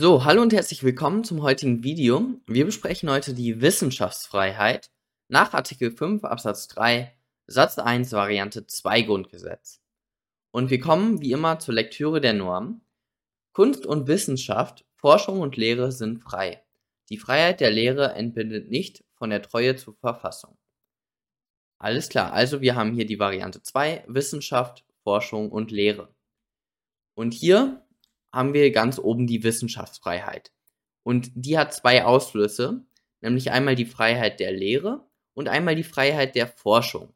So, hallo und herzlich willkommen zum heutigen Video. Wir besprechen heute die Wissenschaftsfreiheit nach Artikel 5 Absatz 3 Satz 1 Variante 2 Grundgesetz. Und wir kommen wie immer zur Lektüre der Norm. Kunst und Wissenschaft, Forschung und Lehre sind frei. Die Freiheit der Lehre entbindet nicht von der Treue zur Verfassung. Alles klar, also wir haben hier die Variante 2 Wissenschaft, Forschung und Lehre. Und hier haben wir ganz oben die Wissenschaftsfreiheit. Und die hat zwei Ausflüsse, nämlich einmal die Freiheit der Lehre und einmal die Freiheit der Forschung.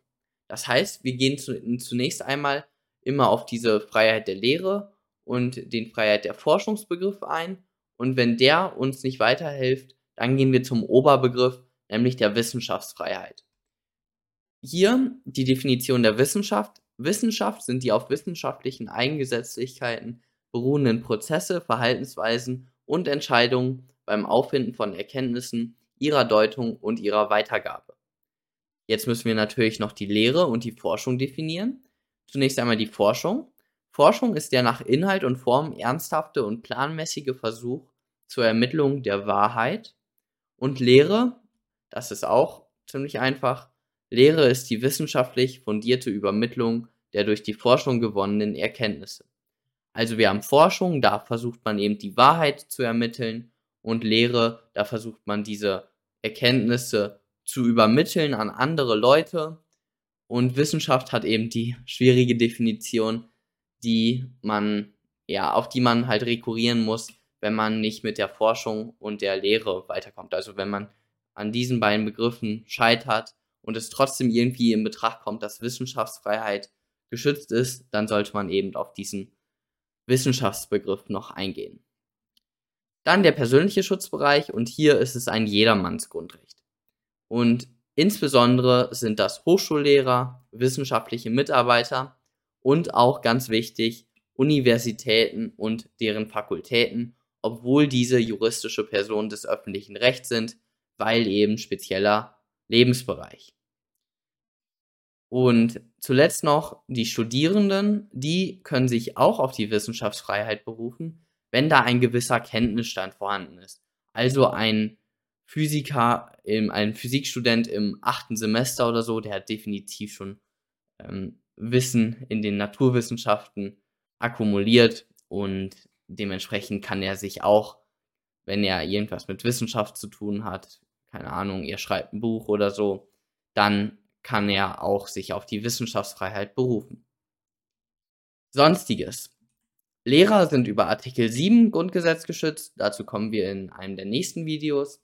Das heißt, wir gehen zunächst einmal immer auf diese Freiheit der Lehre und den Freiheit der Forschungsbegriff ein. Und wenn der uns nicht weiterhilft, dann gehen wir zum Oberbegriff, nämlich der Wissenschaftsfreiheit. Hier die Definition der Wissenschaft. Wissenschaft sind die auf wissenschaftlichen Eigengesetzlichkeiten beruhenden Prozesse, Verhaltensweisen und Entscheidungen beim Auffinden von Erkenntnissen, ihrer Deutung und ihrer Weitergabe. Jetzt müssen wir natürlich noch die Lehre und die Forschung definieren. Zunächst einmal die Forschung. Forschung ist der nach Inhalt und Form ernsthafte und planmäßige Versuch zur Ermittlung der Wahrheit. Und Lehre, das ist auch ziemlich einfach. Lehre ist die wissenschaftlich fundierte Übermittlung der durch die Forschung gewonnenen Erkenntnisse. Also wir haben Forschung, da versucht man eben die Wahrheit zu ermitteln und Lehre, da versucht man diese Erkenntnisse zu übermitteln an andere Leute. Und Wissenschaft hat eben die schwierige Definition, die man, ja, auf die man halt rekurrieren muss, wenn man nicht mit der Forschung und der Lehre weiterkommt. Also wenn man an diesen beiden Begriffen scheitert und es trotzdem irgendwie in Betracht kommt, dass Wissenschaftsfreiheit geschützt ist, dann sollte man eben auf diesen Wissenschaftsbegriff noch eingehen. Dann der persönliche Schutzbereich und hier ist es ein Jedermannsgrundrecht. Und insbesondere sind das Hochschullehrer, wissenschaftliche Mitarbeiter und auch ganz wichtig Universitäten und deren Fakultäten, obwohl diese juristische Personen des öffentlichen Rechts sind, weil eben spezieller Lebensbereich. Und zuletzt noch die Studierenden, die können sich auch auf die Wissenschaftsfreiheit berufen, wenn da ein gewisser Kenntnisstand vorhanden ist. Also ein Physiker, ein Physikstudent im achten Semester oder so, der hat definitiv schon ähm, Wissen in den Naturwissenschaften akkumuliert und dementsprechend kann er sich auch, wenn er irgendwas mit Wissenschaft zu tun hat, keine Ahnung, er schreibt ein Buch oder so, dann kann er auch sich auf die Wissenschaftsfreiheit berufen. Sonstiges. Lehrer sind über Artikel 7 Grundgesetz geschützt, dazu kommen wir in einem der nächsten Videos.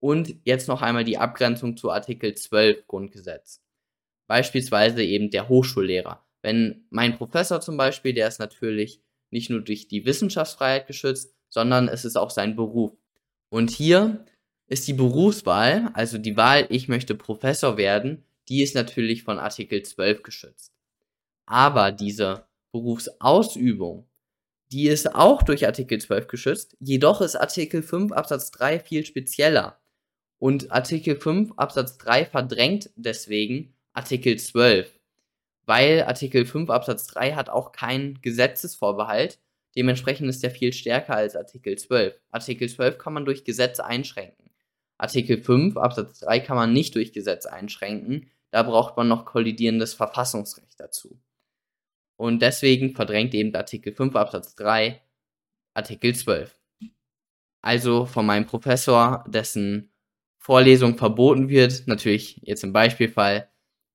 Und jetzt noch einmal die Abgrenzung zu Artikel 12 Grundgesetz. Beispielsweise eben der Hochschullehrer. Wenn mein Professor zum Beispiel, der ist natürlich nicht nur durch die Wissenschaftsfreiheit geschützt, sondern es ist auch sein Beruf. Und hier ist die Berufswahl, also die Wahl, ich möchte Professor werden, die ist natürlich von Artikel 12 geschützt. Aber diese Berufsausübung, die ist auch durch Artikel 12 geschützt, jedoch ist Artikel 5 Absatz 3 viel spezieller. Und Artikel 5 Absatz 3 verdrängt deswegen Artikel 12, weil Artikel 5 Absatz 3 hat auch keinen Gesetzesvorbehalt, dementsprechend ist der viel stärker als Artikel 12. Artikel 12 kann man durch Gesetz einschränken. Artikel 5 Absatz 3 kann man nicht durch Gesetz einschränken, da braucht man noch kollidierendes Verfassungsrecht dazu. Und deswegen verdrängt eben Artikel 5 Absatz 3 Artikel 12. Also von meinem Professor, dessen Vorlesung verboten wird, natürlich jetzt im Beispielfall,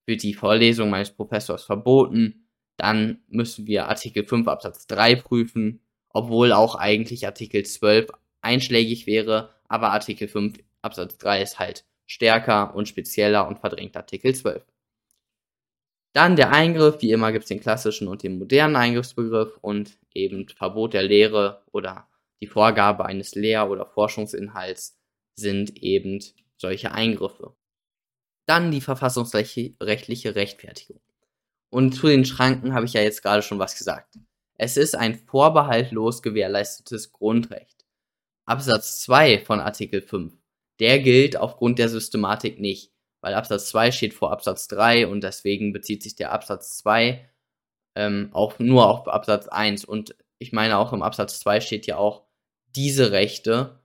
wird die Vorlesung meines Professors verboten, dann müssen wir Artikel 5 Absatz 3 prüfen, obwohl auch eigentlich Artikel 12 einschlägig wäre, aber Artikel 5 Absatz 3 ist halt stärker und spezieller und verdrängt Artikel 12. Dann der Eingriff, wie immer gibt es den klassischen und den modernen Eingriffsbegriff und eben Verbot der Lehre oder die Vorgabe eines Lehr- oder Forschungsinhalts sind eben solche Eingriffe. Dann die verfassungsrechtliche Rechtfertigung. Und zu den Schranken habe ich ja jetzt gerade schon was gesagt. Es ist ein vorbehaltlos gewährleistetes Grundrecht. Absatz 2 von Artikel 5 der gilt aufgrund der Systematik nicht, weil Absatz 2 steht vor Absatz 3 und deswegen bezieht sich der Absatz 2 ähm, auch nur auf Absatz 1 und ich meine auch im Absatz 2 steht ja auch diese Rechte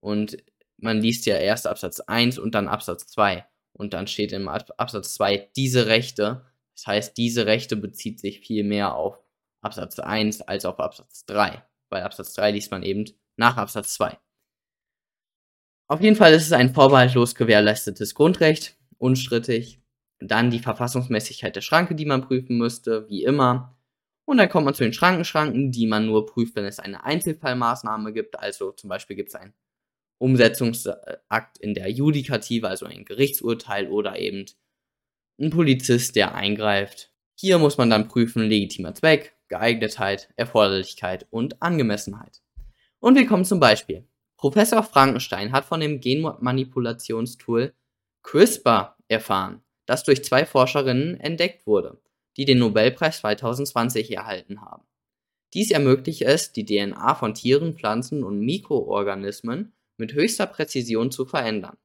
und man liest ja erst Absatz 1 und dann Absatz 2 und dann steht im Absatz 2 diese Rechte. Das heißt, diese Rechte bezieht sich viel mehr auf Absatz 1 als auf Absatz 3, weil Absatz 3 liest man eben nach Absatz 2. Auf jeden Fall ist es ein vorbehaltlos gewährleistetes Grundrecht, unstrittig. Dann die Verfassungsmäßigkeit der Schranke, die man prüfen müsste, wie immer. Und dann kommt man zu den Schrankenschranken, die man nur prüft, wenn es eine Einzelfallmaßnahme gibt. Also zum Beispiel gibt es einen Umsetzungsakt in der Judikative, also ein Gerichtsurteil oder eben ein Polizist, der eingreift. Hier muss man dann prüfen legitimer Zweck, Geeignetheit, Erforderlichkeit und Angemessenheit. Und wir kommen zum Beispiel. Professor Frankenstein hat von dem Genmanipulationstool CRISPR erfahren, das durch zwei Forscherinnen entdeckt wurde, die den Nobelpreis 2020 erhalten haben. Dies ermöglicht es, die DNA von Tieren, Pflanzen und Mikroorganismen mit höchster Präzision zu verändern.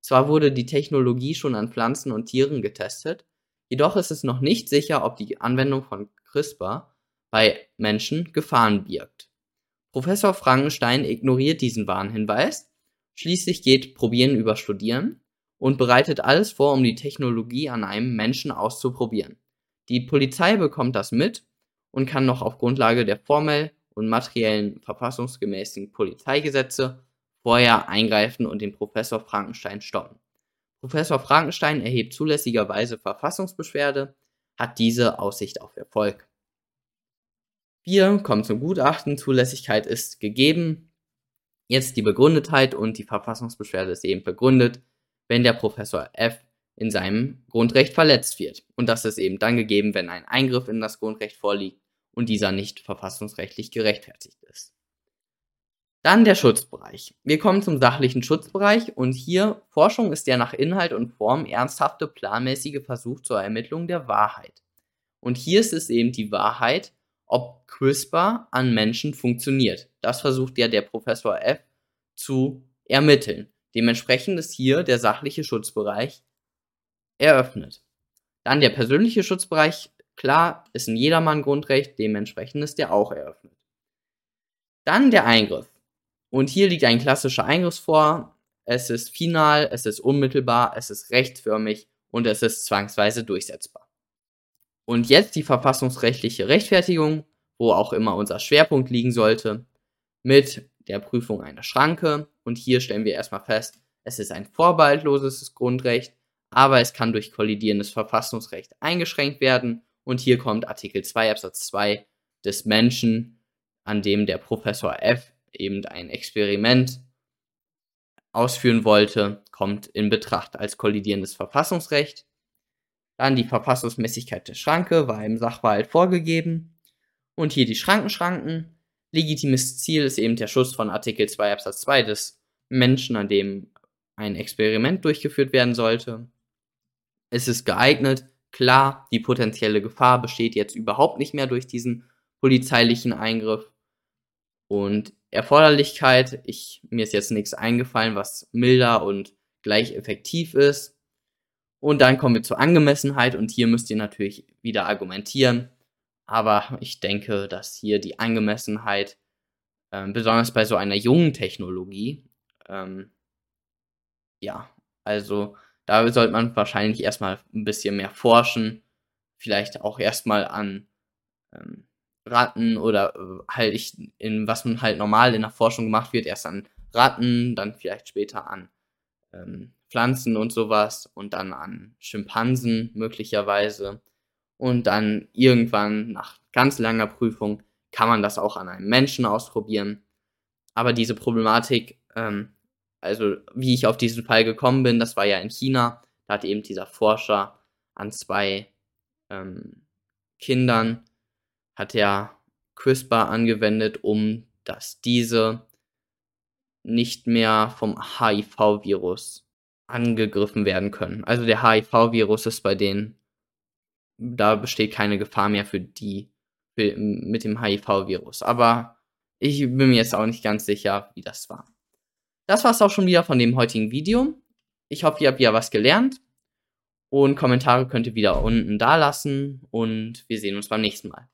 Zwar wurde die Technologie schon an Pflanzen und Tieren getestet, jedoch ist es noch nicht sicher, ob die Anwendung von CRISPR bei Menschen Gefahren birgt. Professor Frankenstein ignoriert diesen Warnhinweis, schließlich geht Probieren über Studieren und bereitet alles vor, um die Technologie an einem Menschen auszuprobieren. Die Polizei bekommt das mit und kann noch auf Grundlage der formell und materiellen verfassungsgemäßen Polizeigesetze vorher eingreifen und den Professor Frankenstein stoppen. Professor Frankenstein erhebt zulässigerweise Verfassungsbeschwerde, hat diese Aussicht auf Erfolg. Wir kommen zum Gutachten. Zulässigkeit ist gegeben. Jetzt die Begründetheit und die Verfassungsbeschwerde ist eben begründet, wenn der Professor F in seinem Grundrecht verletzt wird. Und das ist eben dann gegeben, wenn ein Eingriff in das Grundrecht vorliegt und dieser nicht verfassungsrechtlich gerechtfertigt ist. Dann der Schutzbereich. Wir kommen zum sachlichen Schutzbereich und hier Forschung ist der nach Inhalt und Form ernsthafte, planmäßige Versuch zur Ermittlung der Wahrheit. Und hier ist es eben die Wahrheit, ob CRISPR an Menschen funktioniert. Das versucht ja der Professor F zu ermitteln. Dementsprechend ist hier der sachliche Schutzbereich eröffnet. Dann der persönliche Schutzbereich, klar, ist ein jedermann Grundrecht, dementsprechend ist der auch eröffnet. Dann der Eingriff. Und hier liegt ein klassischer Eingriff vor. Es ist final, es ist unmittelbar, es ist rechtsförmig und es ist zwangsweise durchsetzbar. Und jetzt die verfassungsrechtliche Rechtfertigung, wo auch immer unser Schwerpunkt liegen sollte, mit der Prüfung einer Schranke. Und hier stellen wir erstmal fest, es ist ein vorbehaltloses Grundrecht, aber es kann durch kollidierendes Verfassungsrecht eingeschränkt werden. Und hier kommt Artikel 2 Absatz 2 des Menschen, an dem der Professor F eben ein Experiment ausführen wollte, kommt in Betracht als kollidierendes Verfassungsrecht. Dann die Verfassungsmäßigkeit der Schranke war im Sachverhalt vorgegeben. Und hier die Schrankenschranken. Legitimes Ziel ist eben der Schutz von Artikel 2 Absatz 2 des Menschen, an dem ein Experiment durchgeführt werden sollte. Es ist geeignet. Klar, die potenzielle Gefahr besteht jetzt überhaupt nicht mehr durch diesen polizeilichen Eingriff. Und Erforderlichkeit, ich, mir ist jetzt nichts eingefallen, was milder und gleich effektiv ist. Und dann kommen wir zur Angemessenheit und hier müsst ihr natürlich wieder argumentieren. Aber ich denke, dass hier die Angemessenheit, äh, besonders bei so einer jungen Technologie, ähm, ja, also da sollte man wahrscheinlich erstmal ein bisschen mehr forschen, vielleicht auch erstmal an ähm, Ratten oder äh, halt ich, in was man halt normal in der Forschung gemacht wird, erst an Ratten, dann vielleicht später an ähm, Pflanzen und sowas und dann an Schimpansen möglicherweise und dann irgendwann nach ganz langer Prüfung kann man das auch an einem Menschen ausprobieren. Aber diese Problematik, ähm, also wie ich auf diesen Fall gekommen bin, das war ja in China, da hat eben dieser Forscher an zwei ähm, Kindern hat er CRISPR angewendet, um dass diese nicht mehr vom HIV-Virus angegriffen werden können. Also der HIV-Virus ist bei denen, da besteht keine Gefahr mehr für die für, mit dem HIV-Virus. Aber ich bin mir jetzt auch nicht ganz sicher, wie das war. Das war es auch schon wieder von dem heutigen Video. Ich hoffe, ihr habt wieder was gelernt. Und Kommentare könnt ihr wieder unten da lassen. Und wir sehen uns beim nächsten Mal.